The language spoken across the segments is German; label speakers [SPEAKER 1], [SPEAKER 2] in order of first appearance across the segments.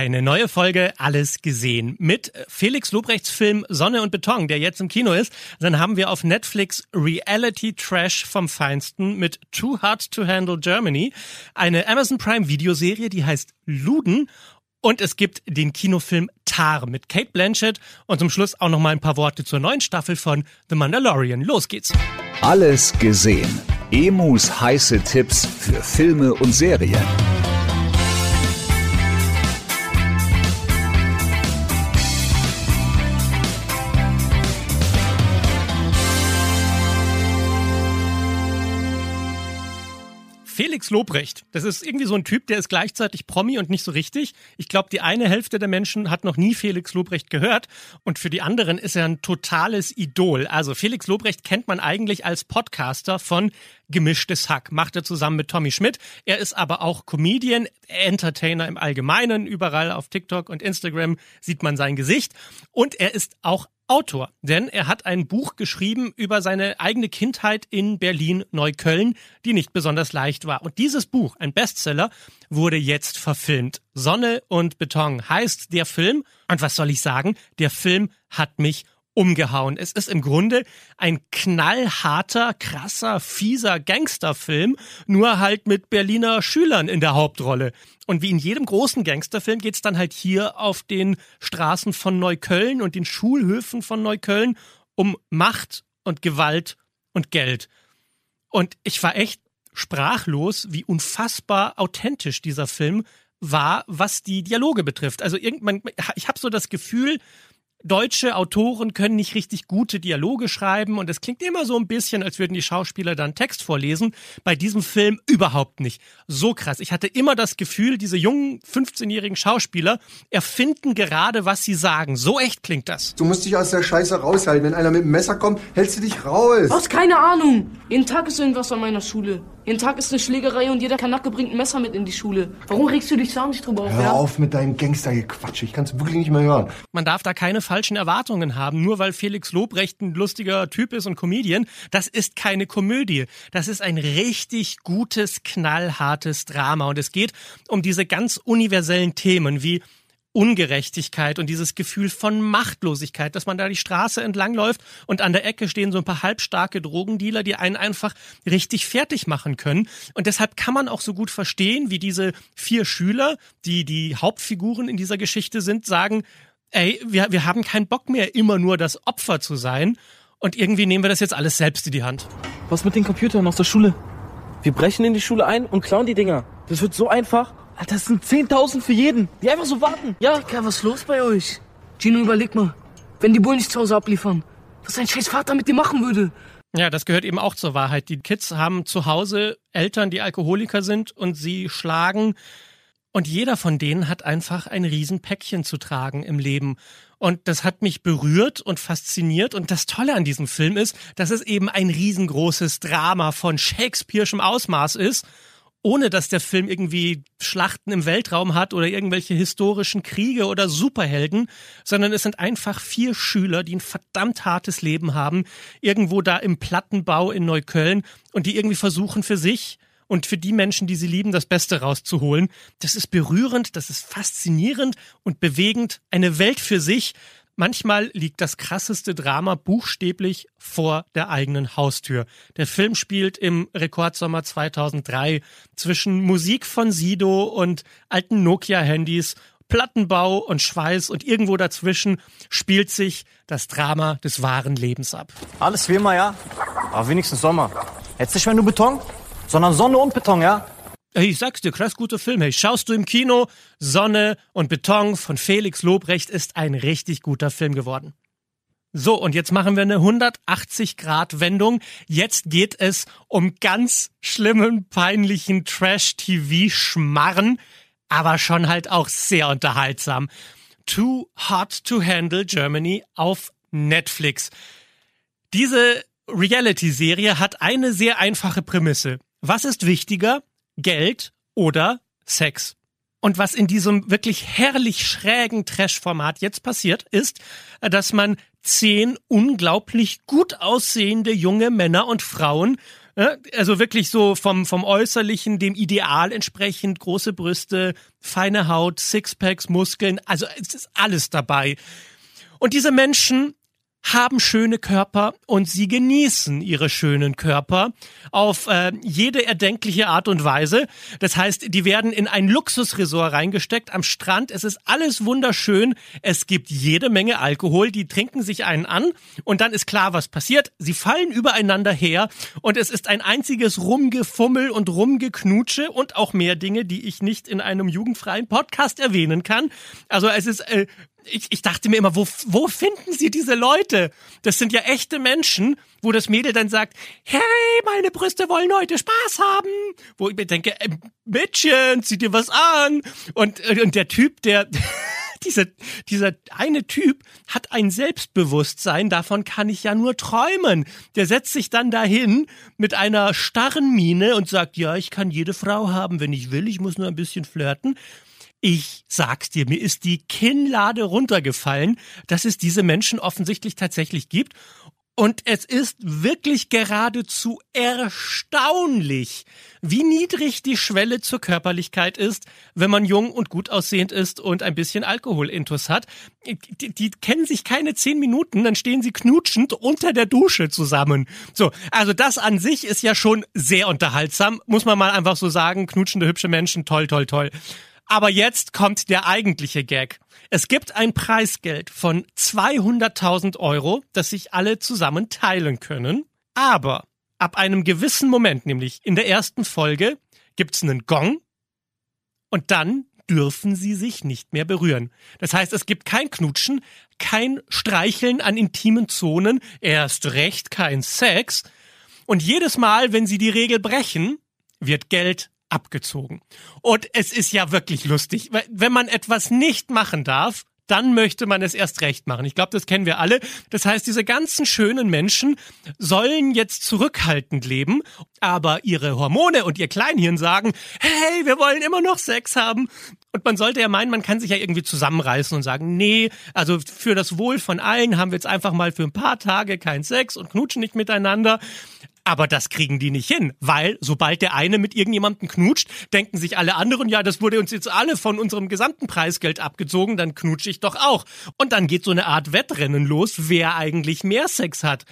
[SPEAKER 1] Eine neue Folge Alles gesehen mit Felix Lobrechts Film Sonne und Beton, der jetzt im Kino ist. Dann haben wir auf Netflix Reality Trash vom Feinsten mit Too Hard to Handle Germany, eine Amazon Prime Videoserie, die heißt Luden und es gibt den Kinofilm Tar mit Kate Blanchett und zum Schluss auch noch mal ein paar Worte zur neuen Staffel von The Mandalorian. Los geht's.
[SPEAKER 2] Alles gesehen. Emus heiße Tipps für Filme und Serien.
[SPEAKER 1] Felix Lobrecht, das ist irgendwie so ein Typ, der ist gleichzeitig Promi und nicht so richtig. Ich glaube, die eine Hälfte der Menschen hat noch nie Felix Lobrecht gehört und für die anderen ist er ein totales Idol. Also Felix Lobrecht kennt man eigentlich als Podcaster von Gemischtes Hack, macht er zusammen mit Tommy Schmidt. Er ist aber auch Comedian, Entertainer im Allgemeinen. Überall auf TikTok und Instagram sieht man sein Gesicht und er ist auch Autor, denn er hat ein Buch geschrieben über seine eigene Kindheit in Berlin-Neukölln, die nicht besonders leicht war. Und dieses Buch, ein Bestseller, wurde jetzt verfilmt. Sonne und Beton heißt der Film. Und was soll ich sagen? Der Film hat mich umgehauen. Es ist im Grunde ein knallharter, krasser, fieser Gangsterfilm, nur halt mit Berliner Schülern in der Hauptrolle. Und wie in jedem großen Gangsterfilm geht's dann halt hier auf den Straßen von Neukölln und den Schulhöfen von Neukölln um Macht und Gewalt und Geld. Und ich war echt sprachlos, wie unfassbar authentisch dieser Film war, was die Dialoge betrifft. Also irgendwann, ich habe so das Gefühl, deutsche Autoren können nicht richtig gute Dialoge schreiben und es klingt immer so ein bisschen, als würden die Schauspieler dann Text vorlesen. Bei diesem Film überhaupt nicht. So krass. Ich hatte immer das Gefühl, diese jungen 15-jährigen Schauspieler erfinden gerade, was sie sagen. So echt klingt das.
[SPEAKER 3] Du musst dich aus der Scheiße raushalten. Wenn einer mit dem Messer kommt, hältst du dich raus.
[SPEAKER 4] Du hast keine Ahnung. Jeden Tag ist irgendwas an meiner Schule. Jeden Tag ist eine Schlägerei und jeder Kanacke bringt ein Messer mit in die Schule. Warum regst du dich da nicht drüber auf?
[SPEAKER 3] Hör
[SPEAKER 4] ja?
[SPEAKER 3] auf mit deinem Gangstergequatsch. Ich kann es wirklich nicht mehr hören.
[SPEAKER 1] Man darf da keine falschen Erwartungen haben, nur weil Felix Lobrecht ein lustiger Typ ist und Comedian. Das ist keine Komödie. Das ist ein richtig gutes, knallhartes Drama. Und es geht um diese ganz universellen Themen wie Ungerechtigkeit und dieses Gefühl von Machtlosigkeit, dass man da die Straße entlang läuft und an der Ecke stehen so ein paar halbstarke Drogendealer, die einen einfach richtig fertig machen können. Und deshalb kann man auch so gut verstehen, wie diese vier Schüler, die die Hauptfiguren in dieser Geschichte sind, sagen, ey, wir, wir haben keinen Bock mehr, immer nur das Opfer zu sein. Und irgendwie nehmen wir das jetzt alles selbst in die Hand.
[SPEAKER 5] Was mit den Computern aus der Schule? Wir brechen in die Schule ein und klauen die Dinger. Das wird so einfach. Alter, das sind 10.000 für jeden, die einfach so warten. Ja,
[SPEAKER 4] Digga, was ist los bei euch? Gino, überleg mal. Wenn die Bullen nicht zu Hause abliefern, was ein scheiß Vater mit dir machen würde.
[SPEAKER 1] Ja, das gehört eben auch zur Wahrheit. Die Kids haben zu Hause Eltern, die Alkoholiker sind und sie schlagen. Und jeder von denen hat einfach ein Riesenpäckchen zu tragen im Leben. Und das hat mich berührt und fasziniert. Und das Tolle an diesem Film ist, dass es eben ein riesengroßes Drama von Shakespeare'schem Ausmaß ist ohne dass der Film irgendwie Schlachten im Weltraum hat oder irgendwelche historischen Kriege oder Superhelden, sondern es sind einfach vier Schüler, die ein verdammt hartes Leben haben, irgendwo da im Plattenbau in Neukölln und die irgendwie versuchen für sich und für die Menschen, die sie lieben, das Beste rauszuholen. Das ist berührend, das ist faszinierend und bewegend, eine Welt für sich, Manchmal liegt das krasseste Drama buchstäblich vor der eigenen Haustür. Der Film spielt im Rekordsommer 2003 zwischen Musik von Sido und alten Nokia-Handys, Plattenbau und Schweiß und irgendwo dazwischen spielt sich das Drama des wahren Lebens ab.
[SPEAKER 6] Alles wie immer, ja? Aber wenigstens Sommer. Jetzt nicht mehr nur Beton, sondern Sonne und Beton, ja?
[SPEAKER 1] Ich sag's dir, krass guter Film. Hey, schaust du im Kino? Sonne und Beton von Felix Lobrecht ist ein richtig guter Film geworden. So, und jetzt machen wir eine 180-Grad-Wendung. Jetzt geht es um ganz schlimmen, peinlichen Trash-TV-Schmarren, aber schon halt auch sehr unterhaltsam. Too Hot to Handle Germany auf Netflix. Diese Reality-Serie hat eine sehr einfache Prämisse. Was ist wichtiger? Geld oder Sex. Und was in diesem wirklich herrlich schrägen Trash-Format jetzt passiert, ist, dass man zehn unglaublich gut aussehende junge Männer und Frauen Ja, Also wirklich so vom, vom Äußerlichen, dem Ideal entsprechend, große Brüste, feine Haut, Sixpacks, Muskeln, also es ist alles dabei. Und diese Menschen haben schöne Körper und sie genießen ihre schönen Körper auf äh, jede erdenkliche Art und Weise. Das heißt, die werden in ein Luxusresort reingesteckt am Strand. Es ist alles wunderschön. Es gibt jede Menge Alkohol. Die trinken sich einen an und dann ist klar, was passiert. Sie fallen übereinander her und es ist ein einziges Rumgefummel und Rumgeknutsche und auch mehr Dinge, die ich nicht in einem jugendfreien Podcast erwähnen kann. Also es ist äh, ich, ich dachte mir immer, wo, wo finden Sie diese Leute? Das sind ja echte Menschen, wo das Mädel dann sagt, hey, meine Brüste wollen heute Spaß haben. Wo ich mir denke, äh, Mädchen, zieh dir was an. Und, äh, und der Typ, der, dieser, dieser eine Typ hat ein Selbstbewusstsein, davon kann ich ja nur träumen. Der setzt sich dann dahin mit einer starren Miene und sagt, ja, ich kann jede Frau haben, wenn ich will, ich muss nur ein bisschen flirten. Ich sag's dir, mir ist die Kinnlade runtergefallen, dass es diese Menschen offensichtlich tatsächlich gibt. Und es ist wirklich geradezu erstaunlich, wie niedrig die Schwelle zur Körperlichkeit ist, wenn man jung und gut aussehend ist und ein bisschen Alkoholintus hat. Die, die kennen sich keine zehn Minuten, dann stehen sie knutschend unter der Dusche zusammen. So, also das an sich ist ja schon sehr unterhaltsam, muss man mal einfach so sagen. Knutschende, hübsche Menschen, toll, toll, toll. Aber jetzt kommt der eigentliche Gag. Es gibt ein Preisgeld von 200.000 Euro, das sich alle zusammen teilen können. Aber ab einem gewissen Moment, nämlich in der ersten Folge, gibt's einen Gong und dann dürfen sie sich nicht mehr berühren. Das heißt, es gibt kein Knutschen, kein Streicheln an intimen Zonen, erst recht kein Sex. Und jedes Mal, wenn sie die Regel brechen, wird Geld abgezogen. Und es ist ja wirklich lustig. Wenn man etwas nicht machen darf, dann möchte man es erst recht machen. Ich glaube, das kennen wir alle. Das heißt, diese ganzen schönen Menschen sollen jetzt zurückhaltend leben, aber ihre Hormone und ihr Kleinhirn sagen, hey, wir wollen immer noch Sex haben. Und man sollte ja meinen, man kann sich ja irgendwie zusammenreißen und sagen, nee, also für das Wohl von allen haben wir jetzt einfach mal für ein paar Tage keinen Sex und knutschen nicht miteinander. Aber das kriegen die nicht hin, weil sobald der eine mit irgendjemandem knutscht, denken sich alle anderen, ja, das wurde uns jetzt alle von unserem gesamten Preisgeld abgezogen, dann knutsche ich doch auch. Und dann geht so eine Art Wettrennen los, wer eigentlich mehr Sex hat.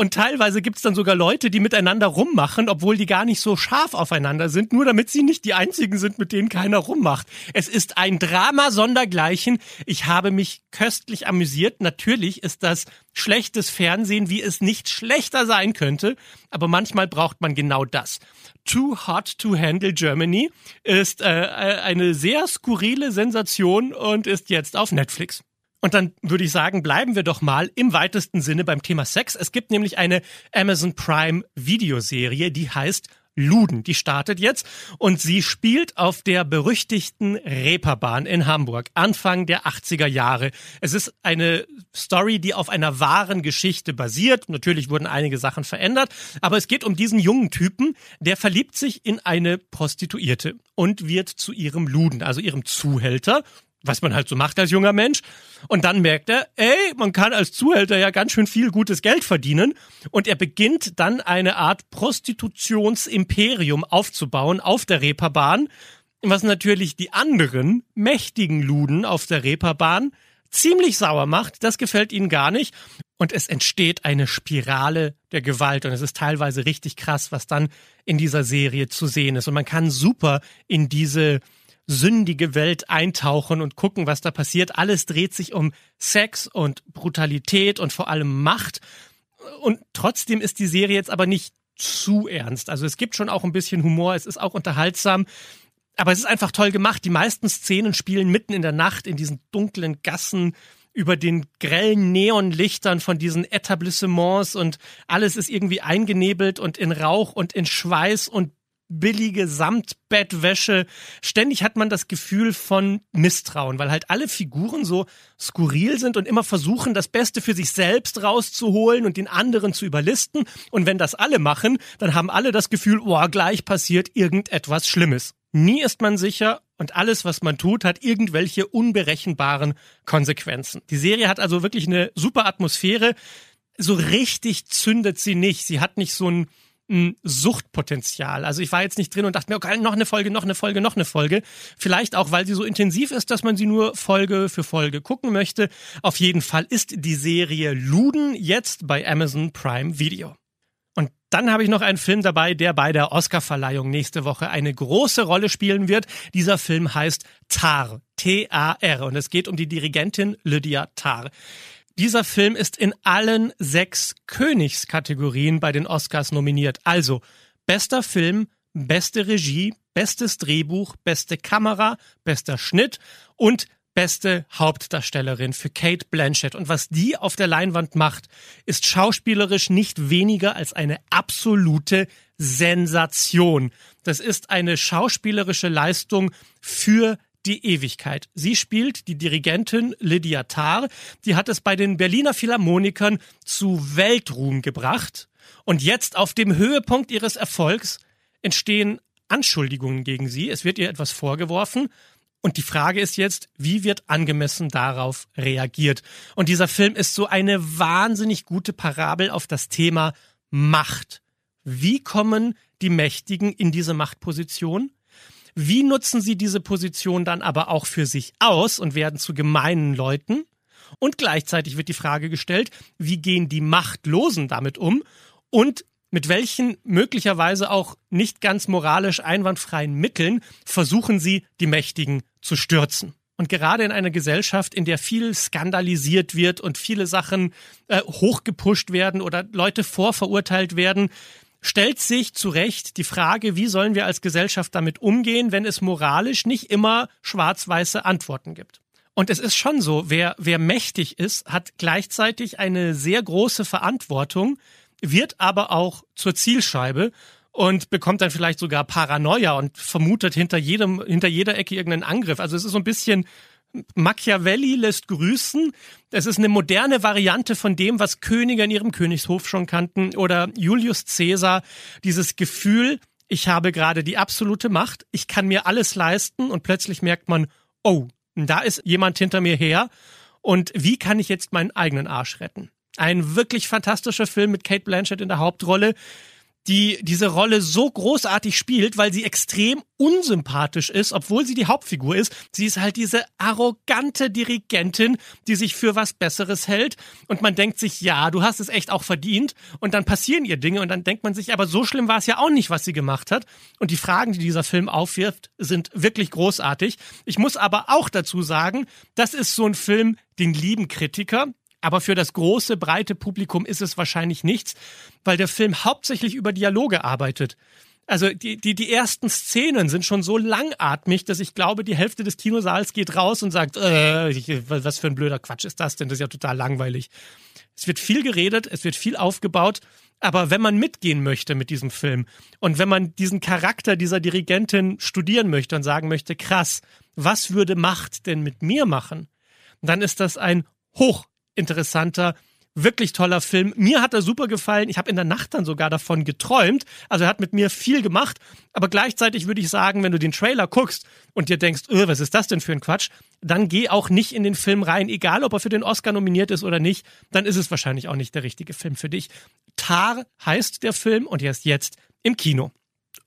[SPEAKER 1] Und teilweise gibt's dann sogar Leute, die miteinander rummachen, obwohl die gar nicht so scharf aufeinander sind, nur damit sie nicht die einzigen sind, mit denen keiner rummacht. Es ist ein Drama sondergleichen. Ich habe mich köstlich amüsiert. Natürlich ist das schlechtes Fernsehen, wie es nicht schlechter sein könnte, aber manchmal braucht man genau das. Too Hot to Handle Germany ist äh, eine sehr skurrile Sensation und ist jetzt auf Netflix. Und dann würde ich sagen, bleiben wir doch mal im weitesten Sinne beim Thema Sex. Es gibt nämlich eine Amazon Prime Videoserie, die heißt Luden. Die startet jetzt und sie spielt auf der berüchtigten Reeperbahn in Hamburg, Anfang der 80er Jahre. Es ist eine Story, die auf einer wahren Geschichte basiert. Natürlich wurden einige Sachen verändert, aber es geht um diesen jungen Typen, der verliebt sich in eine Prostituierte und wird zu ihrem Luden, also ihrem Zuhälter was man halt so macht als junger Mensch. Und dann merkt er, ey, man kann als Zuhälter ja ganz schön viel gutes Geld verdienen. Und er beginnt dann eine Art Prostitutionsimperium aufzubauen auf der Reeperbahn, was natürlich die anderen mächtigen Luden auf der Reeperbahn ziemlich sauer macht. Das gefällt ihnen gar nicht. Und es entsteht eine Spirale der Gewalt. Und es ist teilweise richtig krass, was dann in dieser Serie zu sehen ist. Und man kann super in diese sündige Welt eintauchen und gucken, was da passiert. Alles dreht sich um Sex und Brutalität und vor allem Macht. Und trotzdem ist die Serie jetzt aber nicht zu ernst. Also es gibt schon auch ein bisschen Humor, es ist auch unterhaltsam. Aber es ist einfach toll gemacht. Die meisten Szenen spielen mitten in der Nacht in diesen dunklen Gassen über den grellen Neonlichtern von diesen Etablissements und alles ist irgendwie eingenebelt und in Rauch und in Schweiß und billige Samtbettwäsche. Ständig hat man das Gefühl von Misstrauen, weil halt alle Figuren so skurril sind und immer versuchen, das Beste für sich selbst rauszuholen und den anderen zu überlisten. Und wenn das alle machen, dann haben alle das Gefühl, oh, gleich passiert irgendetwas Schlimmes. Nie ist man sicher und alles, was man tut, hat irgendwelche unberechenbaren Konsequenzen. Die Serie hat also wirklich eine super Atmosphäre. So richtig zündet sie nicht. Sie hat nicht so ein ein Suchtpotenzial. Also ich war jetzt nicht drin und dachte mir, okay, noch eine Folge, noch eine Folge, noch eine Folge. Vielleicht auch, weil sie so intensiv ist, dass man sie nur Folge für Folge gucken möchte. Auf jeden Fall ist die Serie Luden jetzt bei Amazon Prime Video. Und dann habe ich noch einen Film dabei, der bei der Oscarverleihung nächste Woche eine große Rolle spielen wird. Dieser Film heißt Tar, T-A-R, und es geht um die Dirigentin Lydia Tar. Dieser Film ist in allen sechs Königskategorien bei den Oscars nominiert. Also bester Film, beste Regie, bestes Drehbuch, beste Kamera, bester Schnitt und beste Hauptdarstellerin für Kate Blanchett. Und was die auf der Leinwand macht, ist schauspielerisch nicht weniger als eine absolute Sensation. Das ist eine schauspielerische Leistung für die Ewigkeit. Sie spielt die Dirigentin Lydia Tarr. Die hat es bei den Berliner Philharmonikern zu Weltruhm gebracht. Und jetzt auf dem Höhepunkt ihres Erfolgs entstehen Anschuldigungen gegen sie. Es wird ihr etwas vorgeworfen. Und die Frage ist jetzt, wie wird angemessen darauf reagiert? Und dieser Film ist so eine wahnsinnig gute Parabel auf das Thema Macht. Wie kommen die Mächtigen in diese Machtposition? Wie nutzen sie diese Position dann aber auch für sich aus und werden zu gemeinen Leuten? Und gleichzeitig wird die Frage gestellt, wie gehen die Machtlosen damit um? Und mit welchen möglicherweise auch nicht ganz moralisch einwandfreien Mitteln versuchen sie, die Mächtigen zu stürzen? Und gerade in einer Gesellschaft, in der viel skandalisiert wird und viele Sachen äh, hochgepusht werden oder Leute vorverurteilt werden, stellt sich zu Recht die Frage, wie sollen wir als Gesellschaft damit umgehen, wenn es moralisch nicht immer schwarz-weiße Antworten gibt. Und es ist schon so, wer, wer mächtig ist, hat gleichzeitig eine sehr große Verantwortung, wird aber auch zur Zielscheibe und bekommt dann vielleicht sogar Paranoia und vermutet hinter jedem, hinter jeder Ecke irgendeinen Angriff. Also es ist so ein bisschen Machiavelli lässt grüßen. Es ist eine moderne Variante von dem, was Könige in ihrem Königshof schon kannten oder Julius Caesar. Dieses Gefühl, ich habe gerade die absolute Macht, ich kann mir alles leisten und plötzlich merkt man, oh, da ist jemand hinter mir her und wie kann ich jetzt meinen eigenen Arsch retten? Ein wirklich fantastischer Film mit Kate Blanchett in der Hauptrolle die diese Rolle so großartig spielt, weil sie extrem unsympathisch ist, obwohl sie die Hauptfigur ist. Sie ist halt diese arrogante Dirigentin, die sich für was Besseres hält und man denkt sich, ja, du hast es echt auch verdient und dann passieren ihr Dinge und dann denkt man sich, aber so schlimm war es ja auch nicht, was sie gemacht hat. Und die Fragen, die dieser Film aufwirft, sind wirklich großartig. Ich muss aber auch dazu sagen, das ist so ein Film, den lieben Kritiker, aber für das große, breite Publikum ist es wahrscheinlich nichts, weil der Film hauptsächlich über Dialoge arbeitet. Also die, die, die ersten Szenen sind schon so langatmig, dass ich glaube, die Hälfte des Kinosaals geht raus und sagt, äh, was für ein blöder Quatsch ist das denn? Das ist ja total langweilig. Es wird viel geredet, es wird viel aufgebaut, aber wenn man mitgehen möchte mit diesem Film und wenn man diesen Charakter dieser Dirigentin studieren möchte und sagen möchte, krass, was würde Macht denn mit mir machen? Dann ist das ein hoch interessanter, wirklich toller Film. Mir hat er super gefallen. Ich habe in der Nacht dann sogar davon geträumt. Also er hat mit mir viel gemacht. Aber gleichzeitig würde ich sagen, wenn du den Trailer guckst und dir denkst, öh, was ist das denn für ein Quatsch, dann geh auch nicht in den Film rein, egal ob er für den Oscar nominiert ist oder nicht. Dann ist es wahrscheinlich auch nicht der richtige Film für dich. Tar heißt der Film und er ist jetzt im Kino.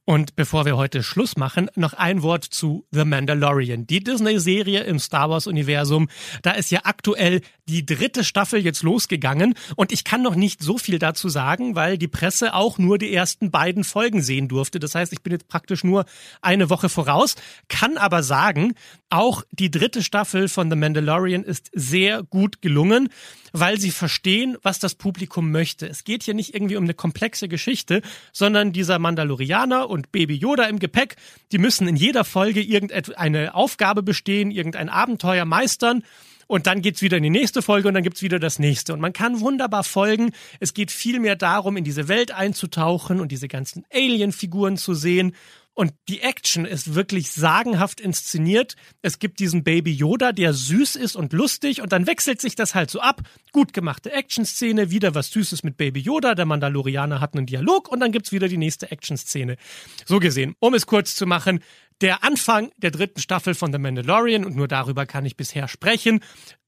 [SPEAKER 1] Und bevor wir heute Schluss machen, noch ein Wort zu The Mandalorian. Die Disney-Serie im Star Wars-Universum. Da ist ja aktuell die dritte Staffel jetzt losgegangen. Und ich kann noch nicht so viel dazu sagen, weil die Presse auch nur die ersten beiden Folgen sehen durfte. Das heißt, ich bin jetzt praktisch nur eine Woche voraus. Kann aber sagen, auch die dritte Staffel von The Mandalorian ist sehr gut gelungen weil sie verstehen, was das Publikum möchte. Es geht hier nicht irgendwie um eine komplexe Geschichte, sondern dieser Mandalorianer und Baby Yoda im Gepäck, die müssen in jeder Folge irgendeine Aufgabe bestehen, irgendein Abenteuer meistern. Und dann geht's wieder in die nächste Folge und dann gibt's wieder das nächste. Und man kann wunderbar folgen. Es geht vielmehr darum, in diese Welt einzutauchen und diese ganzen Alien-Figuren zu sehen und die Action ist wirklich sagenhaft inszeniert. Es gibt diesen Baby Yoda, der süß ist und lustig und dann wechselt sich das halt so ab. Gut gemachte Action-Szene, wieder was Süßes mit Baby Yoda, der Mandalorianer hat einen Dialog und dann gibt's wieder die nächste Action-Szene. So gesehen, um es kurz zu machen, der Anfang der dritten Staffel von The Mandalorian, und nur darüber kann ich bisher sprechen,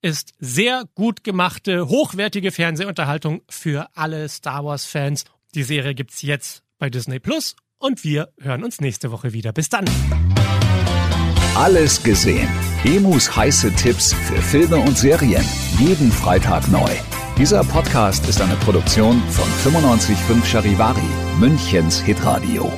[SPEAKER 1] ist sehr gut gemachte, hochwertige Fernsehunterhaltung für alle Star Wars-Fans. Die Serie gibt's jetzt bei Disney Plus und wir hören uns nächste Woche wieder. Bis dann.
[SPEAKER 2] Alles gesehen. Emus heiße Tipps für Filme und Serien. Jeden Freitag neu. Dieser Podcast ist eine Produktion von 955 Charivari, Münchens Hitradio.